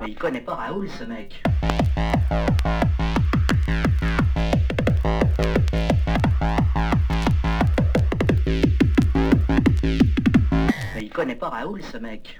Mais il connaît pas Raoul ce mec. Mais il connaît pas Raoul ce mec.